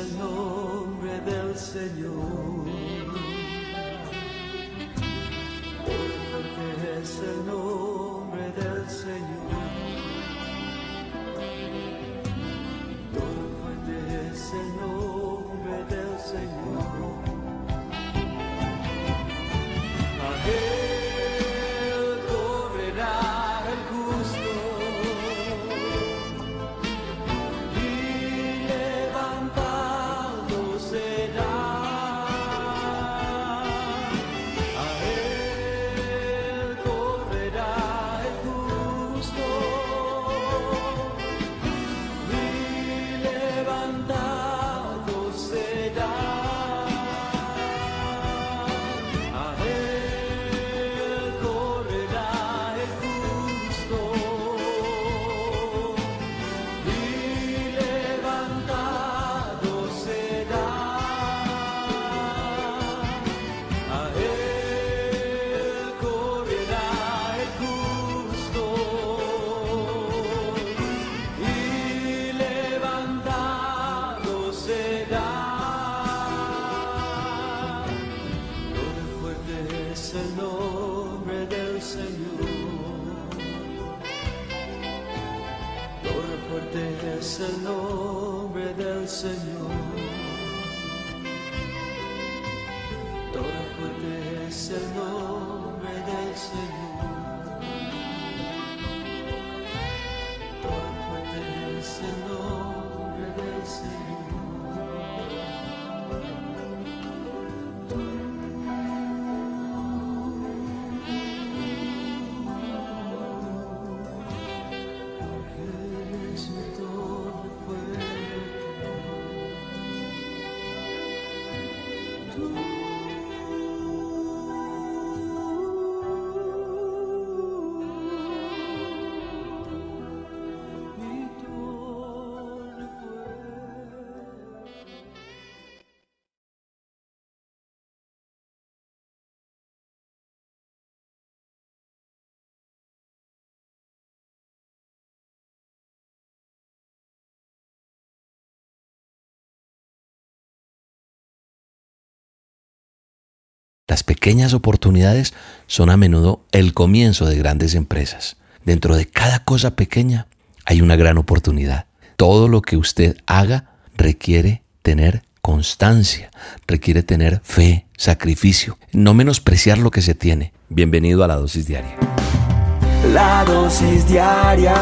el nombre del Señor. Las pequeñas oportunidades son a menudo el comienzo de grandes empresas. Dentro de cada cosa pequeña hay una gran oportunidad. Todo lo que usted haga requiere tener constancia, requiere tener fe, sacrificio, no menospreciar lo que se tiene. Bienvenido a la dosis diaria. La dosis diaria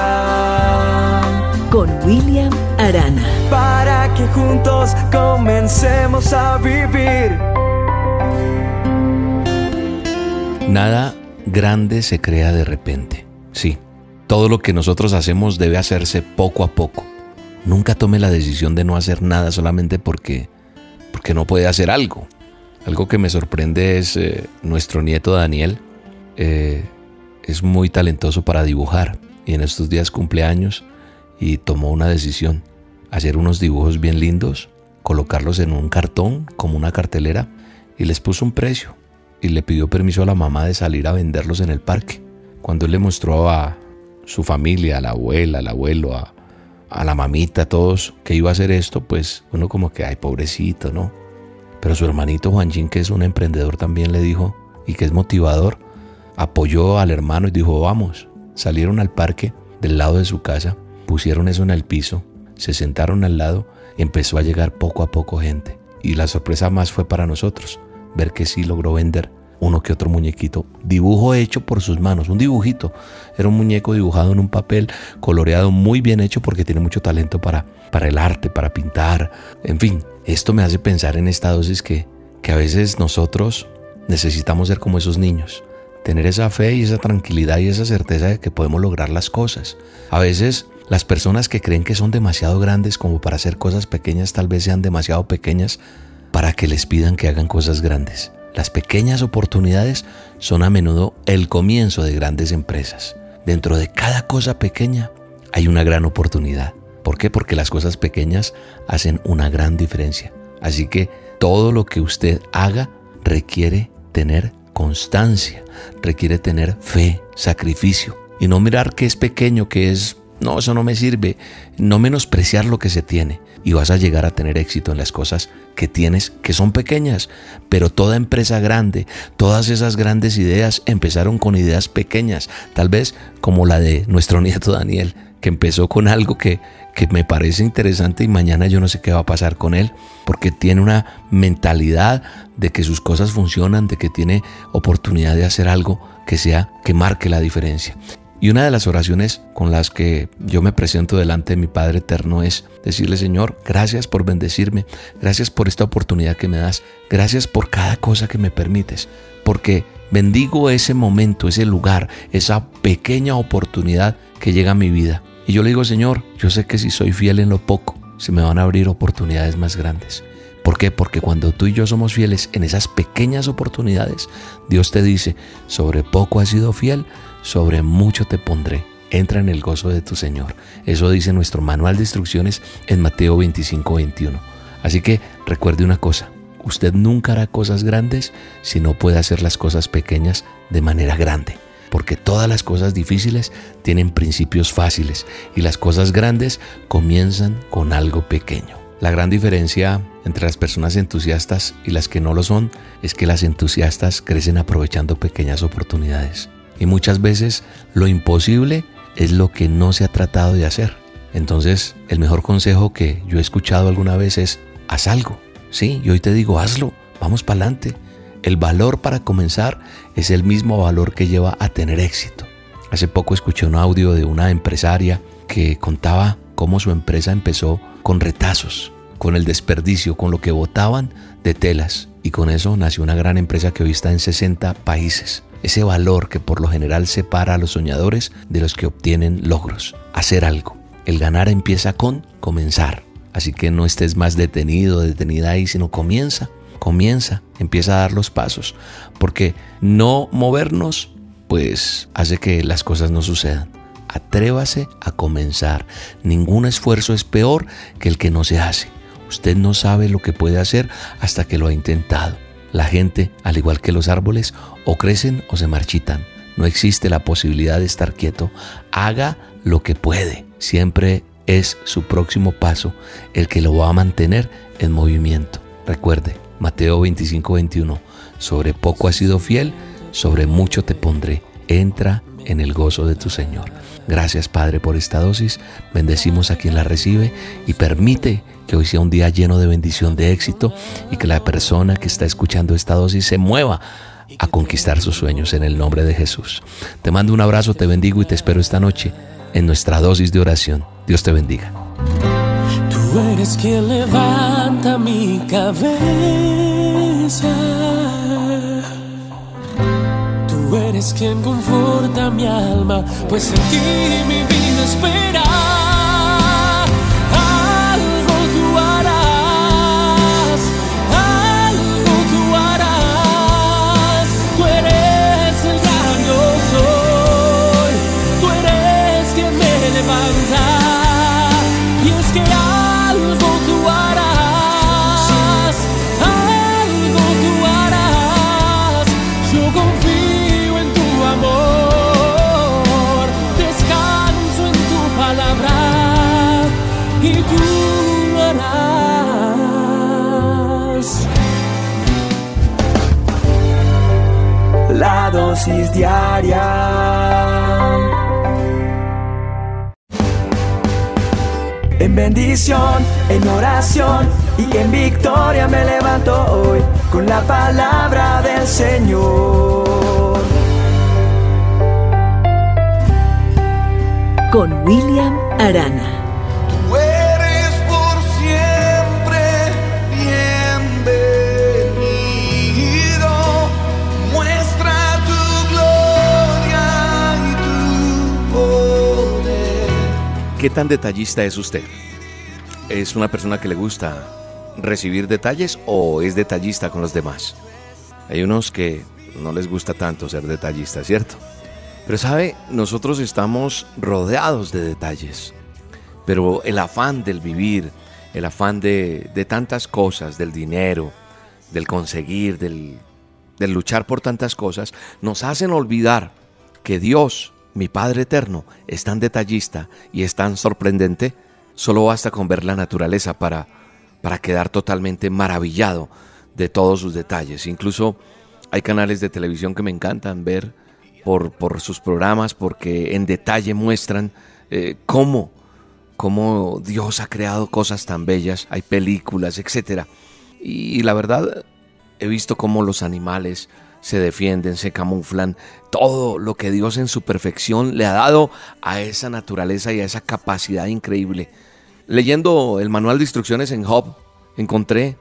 con William Arana. para que juntos comencemos a vivir. Nada grande se crea de repente. Sí, todo lo que nosotros hacemos debe hacerse poco a poco. Nunca tome la decisión de no hacer nada solamente porque, porque no puede hacer algo. Algo que me sorprende es eh, nuestro nieto Daniel. Eh, es muy talentoso para dibujar y en estos días cumpleaños y tomó una decisión. Hacer unos dibujos bien lindos, colocarlos en un cartón como una cartelera y les puso un precio y le pidió permiso a la mamá de salir a venderlos en el parque. Cuando él le mostró a su familia, a la abuela, al abuelo, a, a la mamita, a todos, que iba a hacer esto, pues uno como que, ay, pobrecito, ¿no? Pero su hermanito Juanjín, que es un emprendedor, también le dijo, y que es motivador, apoyó al hermano y dijo, vamos. Salieron al parque del lado de su casa, pusieron eso en el piso, se sentaron al lado empezó a llegar poco a poco gente. Y la sorpresa más fue para nosotros, ver que sí logró vender uno que otro muñequito. Dibujo hecho por sus manos, un dibujito. Era un muñeco dibujado en un papel, coloreado, muy bien hecho porque tiene mucho talento para, para el arte, para pintar. En fin, esto me hace pensar en esta dosis que, que a veces nosotros necesitamos ser como esos niños. Tener esa fe y esa tranquilidad y esa certeza de que podemos lograr las cosas. A veces las personas que creen que son demasiado grandes como para hacer cosas pequeñas tal vez sean demasiado pequeñas para que les pidan que hagan cosas grandes. Las pequeñas oportunidades son a menudo el comienzo de grandes empresas. Dentro de cada cosa pequeña hay una gran oportunidad. ¿Por qué? Porque las cosas pequeñas hacen una gran diferencia. Así que todo lo que usted haga requiere tener constancia, requiere tener fe, sacrificio y no mirar que es pequeño, que es, no, eso no me sirve, no menospreciar lo que se tiene. Y vas a llegar a tener éxito en las cosas que tienes que son pequeñas, pero toda empresa grande, todas esas grandes ideas empezaron con ideas pequeñas, tal vez como la de nuestro nieto Daniel, que empezó con algo que, que me parece interesante y mañana yo no sé qué va a pasar con él, porque tiene una mentalidad de que sus cosas funcionan, de que tiene oportunidad de hacer algo que sea, que marque la diferencia. Y una de las oraciones con las que yo me presento delante de mi Padre Eterno es decirle, Señor, gracias por bendecirme, gracias por esta oportunidad que me das, gracias por cada cosa que me permites, porque bendigo ese momento, ese lugar, esa pequeña oportunidad que llega a mi vida. Y yo le digo, Señor, yo sé que si soy fiel en lo poco, se me van a abrir oportunidades más grandes. ¿Por qué? Porque cuando tú y yo somos fieles en esas pequeñas oportunidades, Dios te dice, sobre poco has sido fiel, sobre mucho te pondré. Entra en el gozo de tu Señor. Eso dice nuestro manual de instrucciones en Mateo 25, 21. Así que recuerde una cosa, usted nunca hará cosas grandes si no puede hacer las cosas pequeñas de manera grande. Porque todas las cosas difíciles tienen principios fáciles y las cosas grandes comienzan con algo pequeño. La gran diferencia entre las personas entusiastas y las que no lo son es que las entusiastas crecen aprovechando pequeñas oportunidades. Y muchas veces lo imposible es lo que no se ha tratado de hacer. Entonces, el mejor consejo que yo he escuchado alguna vez es, haz algo. Sí, y hoy te digo, hazlo, vamos para adelante. El valor para comenzar es el mismo valor que lleva a tener éxito. Hace poco escuché un audio de una empresaria que contaba cómo su empresa empezó con retazos, con el desperdicio, con lo que botaban de telas. Y con eso nació una gran empresa que hoy está en 60 países ese valor que por lo general separa a los soñadores de los que obtienen logros. Hacer algo. El ganar empieza con comenzar. Así que no estés más detenido, detenida ahí, sino comienza, comienza, empieza a dar los pasos. Porque no movernos, pues hace que las cosas no sucedan. Atrévase a comenzar. Ningún esfuerzo es peor que el que no se hace. Usted no sabe lo que puede hacer hasta que lo ha intentado. La gente, al igual que los árboles, o crecen o se marchitan. No existe la posibilidad de estar quieto. Haga lo que puede. Siempre es su próximo paso el que lo va a mantener en movimiento. Recuerde, Mateo 25, 21. Sobre poco has sido fiel, sobre mucho te pondré. Entra en el gozo de tu Señor. Gracias Padre por esta dosis. Bendecimos a quien la recibe y permite que hoy sea un día lleno de bendición, de éxito y que la persona que está escuchando esta dosis se mueva a conquistar sus sueños en el nombre de Jesús. Te mando un abrazo, te bendigo y te espero esta noche en nuestra dosis de oración. Dios te bendiga. Tú eres quien levanta mi cabeza. Eres quien conforta mi alma, pues en ti mi vida espera. Dosis diaria. En bendición, en oración y en victoria me levanto hoy con la palabra del Señor. Con William Arana. ¿Qué tan detallista es usted? ¿Es una persona que le gusta recibir detalles o es detallista con los demás? Hay unos que no les gusta tanto ser detallistas, ¿cierto? Pero sabe, nosotros estamos rodeados de detalles. Pero el afán del vivir, el afán de, tantas cosas, del dinero, del conseguir, del, del luchar por tantas cosas, nos hacen olvidar que Dios mi Padre Eterno es tan detallista y es tan sorprendente, solo basta con ver la naturaleza para, para quedar totalmente maravillado de todos sus detalles. Incluso hay canales de televisión que me encantan ver por, por sus programas porque en detalle muestran eh, cómo, cómo Dios ha creado cosas tan bellas, hay películas, etc. y la verdad, he visto cómo los animales se defienden, se camuflan, todo lo que Dios en su perfección le ha dado a esa naturaleza y a esa capacidad increíble. Leyendo el manual de instrucciones en Job, encontré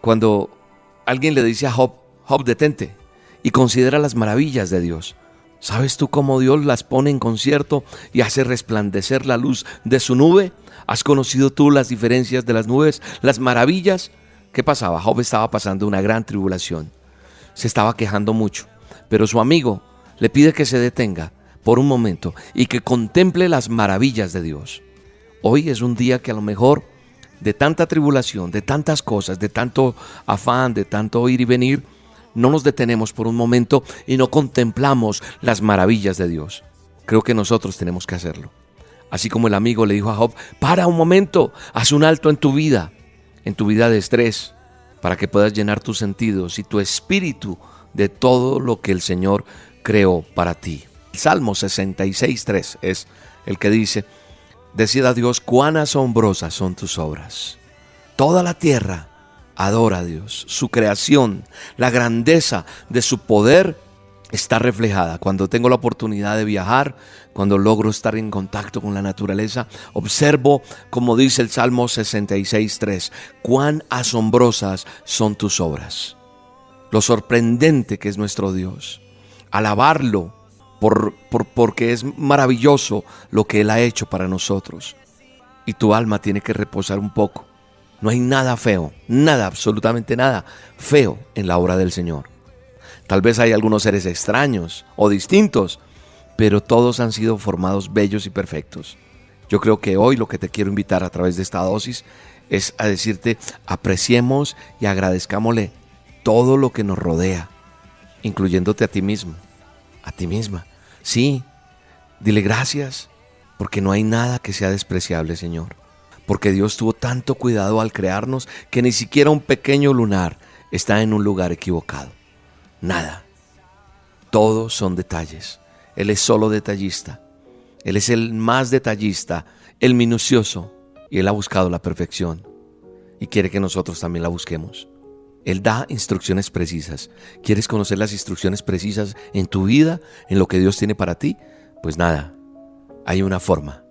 cuando alguien le dice a Job, Job, detente y considera las maravillas de Dios. ¿Sabes tú cómo Dios las pone en concierto y hace resplandecer la luz de su nube? ¿Has conocido tú las diferencias de las nubes, las maravillas? ¿Qué pasaba? Job estaba pasando una gran tribulación se estaba quejando mucho, pero su amigo le pide que se detenga por un momento y que contemple las maravillas de Dios. Hoy es un día que a lo mejor de tanta tribulación, de tantas cosas, de tanto afán, de tanto ir y venir, no nos detenemos por un momento y no contemplamos las maravillas de Dios. Creo que nosotros tenemos que hacerlo. Así como el amigo le dijo a Job, para un momento, haz un alto en tu vida, en tu vida de estrés, para que puedas llenar tus sentidos y tu espíritu de todo lo que el Señor creó para ti. El Salmo 66.3 es el que dice, Decida Dios cuán asombrosas son tus obras. Toda la tierra adora a Dios, su creación, la grandeza de su poder está reflejada. Cuando tengo la oportunidad de viajar, cuando logro estar en contacto con la naturaleza, observo, como dice el Salmo 66.3, cuán asombrosas son tus obras. Lo sorprendente que es nuestro Dios. Alabarlo por, por, porque es maravilloso lo que Él ha hecho para nosotros. Y tu alma tiene que reposar un poco. No hay nada feo, nada, absolutamente nada feo en la obra del Señor. Tal vez hay algunos seres extraños o distintos, pero todos han sido formados bellos y perfectos. Yo creo que hoy lo que te quiero invitar a través de esta dosis es a decirte, apreciemos y agradezcámosle todo lo que nos rodea, incluyéndote a ti mismo, a ti misma. Sí, dile gracias, porque no hay nada que sea despreciable, Señor. Porque Dios tuvo tanto cuidado al crearnos que ni siquiera un pequeño lunar está en un lugar equivocado. Nada. Todos son detalles. Él es solo detallista. Él es el más detallista, el minucioso, y Él ha buscado la perfección y quiere que nosotros también la busquemos. Él da instrucciones precisas. ¿Quieres conocer las instrucciones precisas en tu vida, en lo que Dios tiene para ti? Pues nada, hay una forma.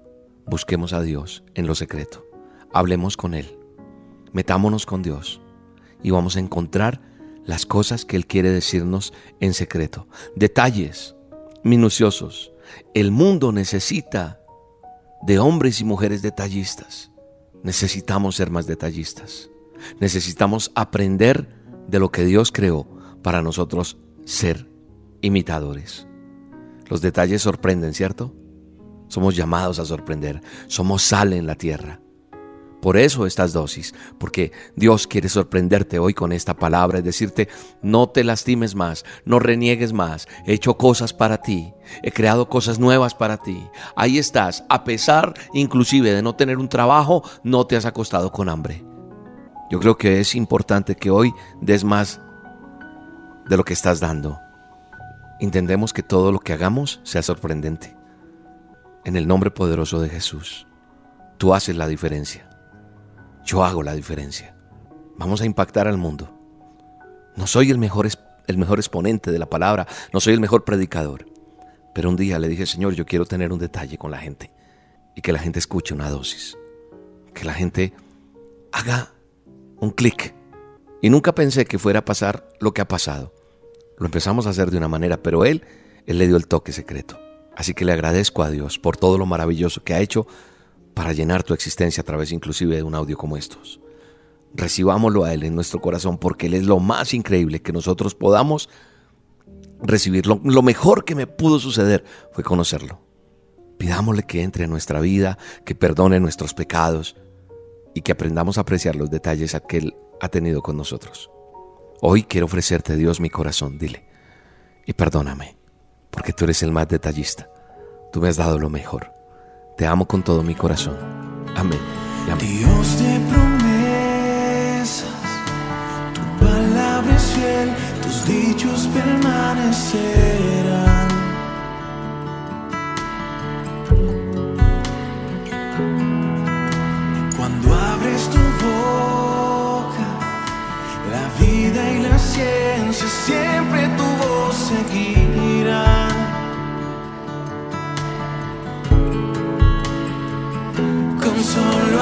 Busquemos a Dios en lo secreto. Hablemos con Él. Metámonos con Dios y vamos a encontrar las cosas que Él quiere decirnos en secreto. Detalles minuciosos. El mundo necesita de hombres y mujeres detallistas. Necesitamos ser más detallistas. Necesitamos aprender de lo que Dios creó para nosotros ser imitadores. Los detalles sorprenden, ¿cierto? Somos llamados a sorprender. Somos sal en la tierra. Por eso estas dosis, porque Dios quiere sorprenderte hoy con esta palabra y decirte, no te lastimes más, no reniegues más, he hecho cosas para ti, he creado cosas nuevas para ti. Ahí estás, a pesar inclusive de no tener un trabajo, no te has acostado con hambre. Yo creo que es importante que hoy des más de lo que estás dando. Intendemos que todo lo que hagamos sea sorprendente. En el nombre poderoso de Jesús, tú haces la diferencia. Yo hago la diferencia. Vamos a impactar al mundo. No soy el mejor, el mejor exponente de la palabra, no soy el mejor predicador. Pero un día le dije, Señor, yo quiero tener un detalle con la gente y que la gente escuche una dosis. Que la gente haga un clic. Y nunca pensé que fuera a pasar lo que ha pasado. Lo empezamos a hacer de una manera, pero Él, Él le dio el toque secreto. Así que le agradezco a Dios por todo lo maravilloso que ha hecho para llenar tu existencia a través inclusive de un audio como estos. Recibámoslo a Él en nuestro corazón porque Él es lo más increíble que nosotros podamos recibirlo. Lo mejor que me pudo suceder fue conocerlo. Pidámosle que entre en nuestra vida, que perdone nuestros pecados y que aprendamos a apreciar los detalles que Él ha tenido con nosotros. Hoy quiero ofrecerte, Dios, mi corazón, dile, y perdóname, porque tú eres el más detallista. Tú me has dado lo mejor. Te amo con todo mi corazón. Amén. Dios de promesas, tu palabra es fiel, tus dichos permanecerán. Cuando abres tu boca, la vida y la ciencia siempre tu voz. Solo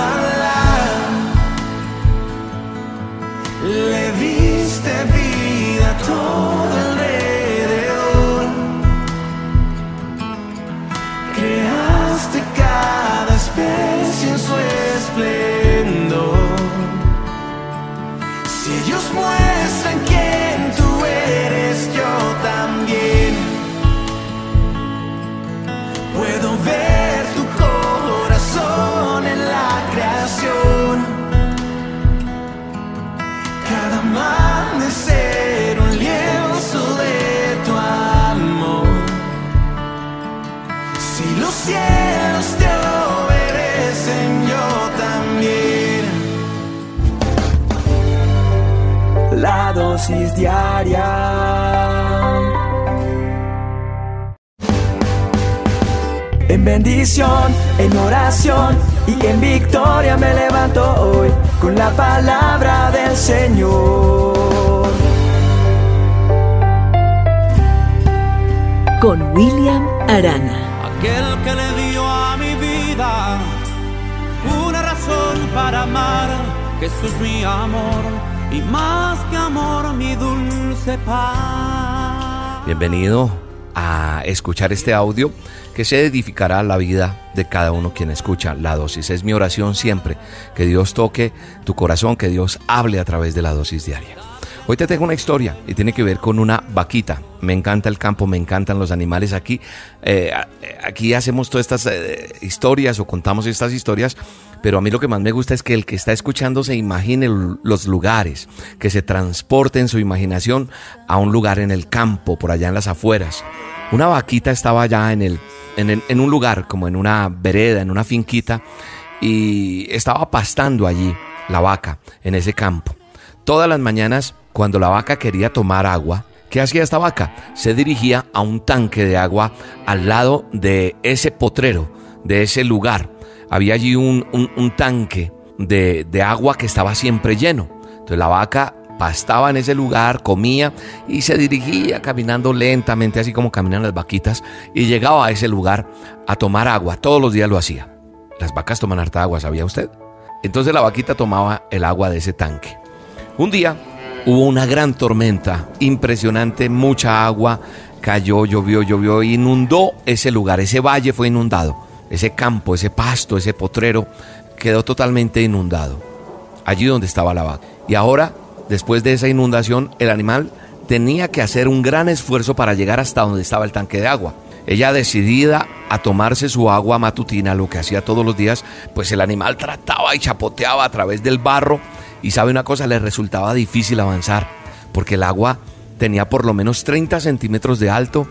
En bendición, en oración y en victoria me levanto hoy con la palabra del Señor. Con William Arana. Aquel que le dio a mi vida una razón para amar. Jesús mi amor y más que amor mi dulce paz. Bienvenido a escuchar este audio que se edificará la vida de cada uno quien escucha la dosis. Es mi oración siempre, que Dios toque tu corazón, que Dios hable a través de la dosis diaria. Hoy te tengo una historia y tiene que ver con una vaquita. Me encanta el campo, me encantan los animales. Aquí, eh, aquí hacemos todas estas eh, historias o contamos estas historias, pero a mí lo que más me gusta es que el que está escuchando se imagine los lugares, que se transporte en su imaginación a un lugar en el campo, por allá en las afueras. Una vaquita estaba allá en, el, en, un lugar, como en una vereda, en una finquita, y estaba pastando allí la vaca, en ese campo. Todas las mañanas cuando la vaca quería tomar agua, ¿qué hacía esta vaca? Se dirigía a un tanque de agua al lado de ese potrero, de ese lugar. Había allí un, tanque de, agua que estaba siempre lleno. Entonces la vaca pastaba en ese lugar, comía y se dirigía caminando lentamente, así como caminan las vaquitas, y llegaba a ese lugar a tomar agua. Todos los días lo hacía. Las vacas toman harta agua, ¿sabía usted? Entonces la vaquita tomaba el agua de ese tanque. Un día hubo una gran tormenta, impresionante, mucha agua, cayó, llovió, llovió, inundó ese lugar, ese valle fue inundado, ese campo, ese pasto, ese potrero quedó totalmente inundado, allí donde estaba la vaca. Y ahora, después de esa inundación, el animal tenía que hacer un gran esfuerzo para llegar hasta donde estaba el tanque de agua. Ella decidida a tomarse su agua matutina, lo que hacía todos los días, pues el animal trataba y chapoteaba a través del barro y sabe una cosa, le resultaba difícil avanzar, porque el agua tenía por lo menos 30 centímetros de alto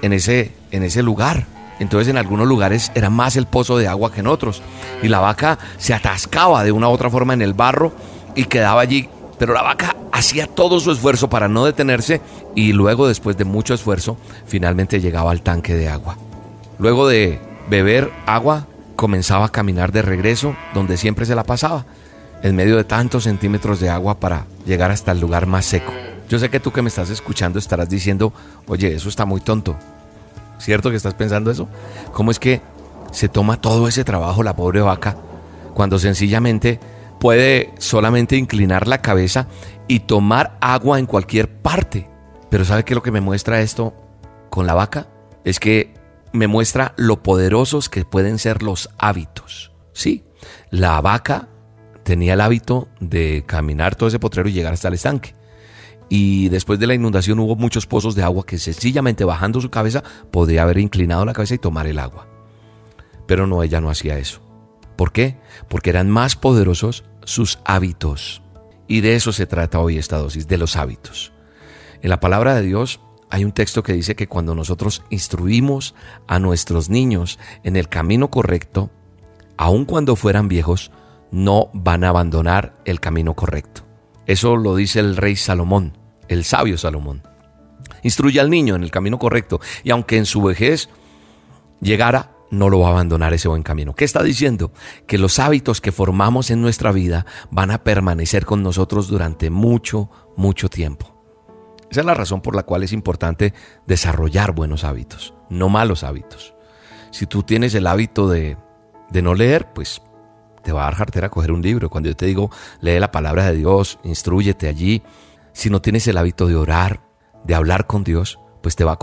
en ese, en ese lugar. Entonces en algunos lugares era más el pozo de agua que en otros. Y la vaca se atascaba de una u otra forma en el barro y quedaba allí. Pero la vaca hacía todo su esfuerzo para no detenerse y luego después de mucho esfuerzo finalmente llegaba al tanque de agua. Luego de beber agua comenzaba a caminar de regreso donde siempre se la pasaba, en medio de tantos centímetros de agua para llegar hasta el lugar más seco. Yo sé que tú que me estás escuchando estarás diciendo, oye, eso está muy tonto. ¿Cierto que estás pensando eso? ¿Cómo es que se toma todo ese trabajo la pobre vaca cuando sencillamente puede solamente inclinar la cabeza y tomar agua en cualquier parte. Pero ¿sabe qué es lo que me muestra esto con la vaca? Es que me muestra lo poderosos que pueden ser los hábitos. Sí, la vaca tenía el hábito de caminar todo ese potrero y llegar hasta el estanque. Y después de la inundación hubo muchos pozos de agua que sencillamente bajando su cabeza podría haber inclinado la cabeza y tomar el agua. Pero no, ella no hacía eso. ¿Por qué? Porque eran más poderosos sus hábitos. Y de eso se trata hoy esta dosis, de los hábitos. En la palabra de Dios hay un texto que dice que cuando nosotros instruimos a nuestros niños en el camino correcto, aun cuando fueran viejos, no van a abandonar el camino correcto. Eso lo dice el rey Salomón, el sabio Salomón. Instruye al niño en el camino correcto y aunque en su vejez llegara no lo va a abandonar ese buen camino. ¿Qué está diciendo? Que los hábitos que formamos en nuestra vida van a permanecer con nosotros durante mucho, mucho tiempo. Esa es la razón por la cual es importante desarrollar buenos hábitos, no malos hábitos. Si tú tienes el hábito de, de no leer, pues te va a dar jartera coger un libro. Cuando yo te digo, lee la palabra de Dios, instruyete allí. Si no tienes el hábito de orar, de hablar con Dios, pues te va a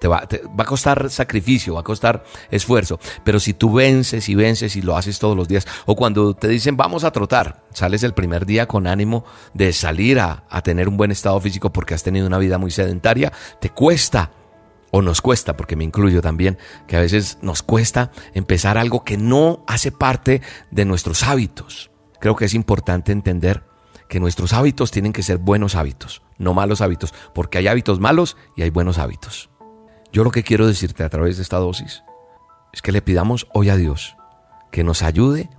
te va, va, a costar sacrificio, va a costar esfuerzo, pero si tú vences y vences y lo haces todos los días, o cuando te dicen vamos a trotar, sales el primer día con ánimo de salir a, a tener un buen estado físico porque has tenido una vida muy sedentaria, te cuesta, o nos cuesta, porque me incluyo también, que a veces nos cuesta empezar algo que no hace parte de nuestros hábitos. Creo que es importante entender que nuestros hábitos tienen que ser buenos hábitos, no malos hábitos, porque hay hábitos malos y hay buenos hábitos. Yo lo que quiero decirte a través de esta dosis es que le pidamos hoy a Dios que nos ayude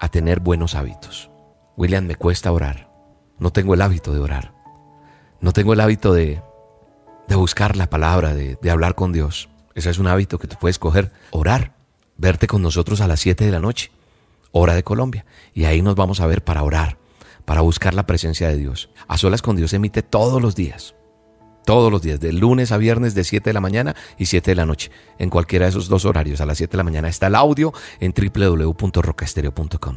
a tener buenos hábitos. William, me cuesta orar. No tengo el hábito de orar. No tengo el hábito de, de buscar la palabra, de, de hablar con Dios. Ese es un hábito que tú puedes coger. Orar. Verte con nosotros a las 7 de la noche, hora de Colombia. Y ahí nos vamos a ver para orar, para buscar la presencia de Dios. A solas con Dios emite todos los días todos los días, de lunes a viernes de 7 de la mañana y 7 de la noche. En cualquiera de esos dos horarios, a las 7 de la mañana está el audio en www.rocaestereo.com.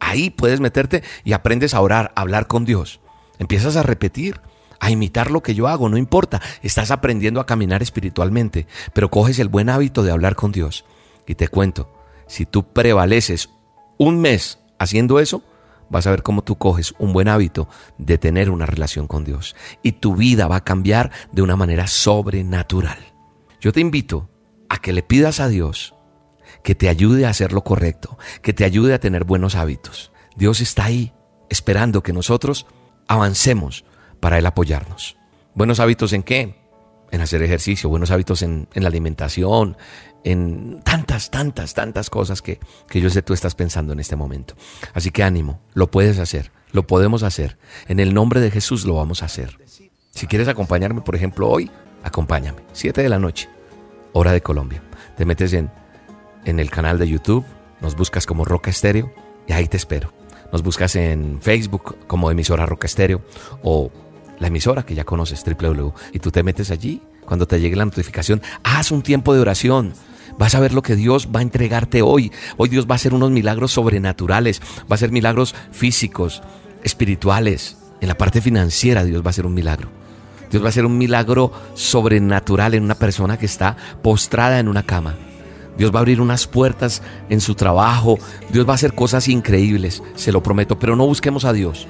Ahí puedes meterte y aprendes a orar, a hablar con Dios. Empiezas a repetir, a imitar lo que yo hago, no importa. Estás aprendiendo a caminar espiritualmente, pero coges el buen hábito de hablar con Dios. Y te cuento, si tú prevaleces un mes haciendo eso, vas a ver cómo tú coges un buen hábito de tener una relación con Dios y tu vida va a cambiar de una manera sobrenatural. Yo te invito a que le pidas a Dios que te ayude a hacer lo correcto, que te ayude a tener buenos hábitos. Dios está ahí esperando que nosotros avancemos para Él apoyarnos. ¿Buenos hábitos en qué? En hacer ejercicio, buenos hábitos en, la alimentación, en tantas, tantas, tantas cosas que, que yo sé tú estás pensando en este momento. Así que ánimo, lo puedes hacer, Lo podemos hacer. En el nombre de Jesús lo vamos a hacer. Si quieres acompañarme, por ejemplo, hoy, acompáñame. 7 de la noche, hora de Colombia. Te metes en, en el canal de YouTube, nos buscas como Roca Estéreo y ahí te espero. Nos buscas en Facebook como emisora Roca Estéreo o la emisora que ya conoces, www. Y tú te metes allí. Cuando te llegue la notificación, haz un tiempo de oración. Vas a ver lo que Dios va a entregarte hoy. Hoy Dios va a hacer unos milagros sobrenaturales. Va a hacer milagros físicos, espirituales. En la parte financiera Dios va a hacer un milagro. Dios va a hacer un milagro sobrenatural en una persona que está postrada en una cama. Dios va a abrir unas puertas en su trabajo. Dios va a hacer cosas increíbles, se lo prometo. Pero no busquemos a Dios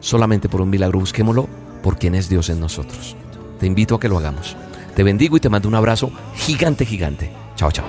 solamente por un milagro, busquémoslo por quien es Dios en nosotros. Te invito a que lo hagamos. Te bendigo y te mando un abrazo gigante, gigante. Chao, chao.